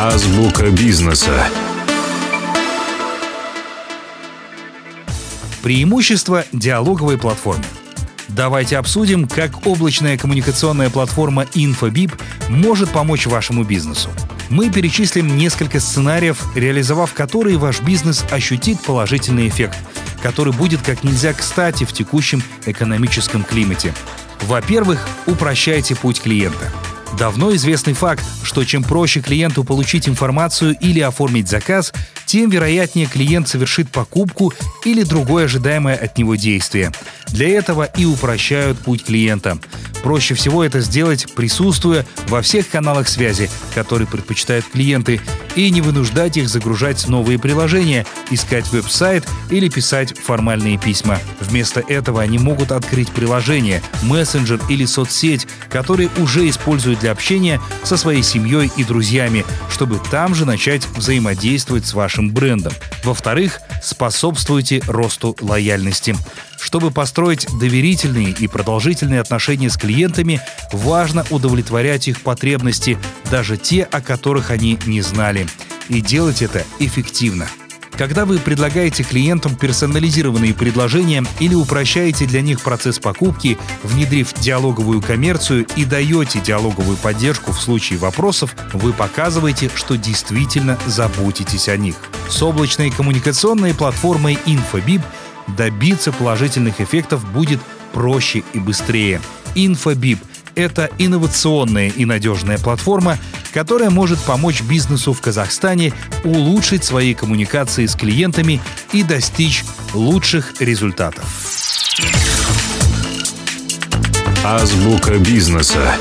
Азбука бизнеса. Преимущества диалоговой платформы. Давайте обсудим, как облачная коммуникационная платформа InfoBip может помочь вашему бизнесу. Мы перечислим несколько сценариев, реализовав которые ваш бизнес ощутит положительный эффект, который будет как нельзя кстати в текущем экономическом климате. Во-первых, упрощайте путь клиента – Давно известный факт, что чем проще клиенту получить информацию или оформить заказ, тем вероятнее клиент совершит покупку или другое ожидаемое от него действие. Для этого и упрощают путь клиента. Проще всего это сделать, присутствуя во всех каналах связи, которые предпочитают клиенты, и не вынуждать их загружать новые приложения, искать веб-сайт или писать формальные письма. Вместо этого они могут открыть приложение, мессенджер или соцсеть, которые уже используют для общения со своей семьей и друзьями, чтобы там же начать взаимодействовать с вашим брендом. Во-вторых, способствуйте росту лояльности. Чтобы построить доверительные и продолжительные отношения с клиентами, важно удовлетворять их потребности, даже те, о которых они не знали. И делать это эффективно. Когда вы предлагаете клиентам персонализированные предложения или упрощаете для них процесс покупки, внедрив диалоговую коммерцию и даете диалоговую поддержку в случае вопросов, вы показываете, что действительно заботитесь о них. С облачной коммуникационной платформой InfoBib добиться положительных эффектов будет проще и быстрее. InfoBib — это инновационная и надежная платформа, которая может помочь бизнесу в Казахстане улучшить свои коммуникации с клиентами и достичь лучших результатов. Азбука бизнеса.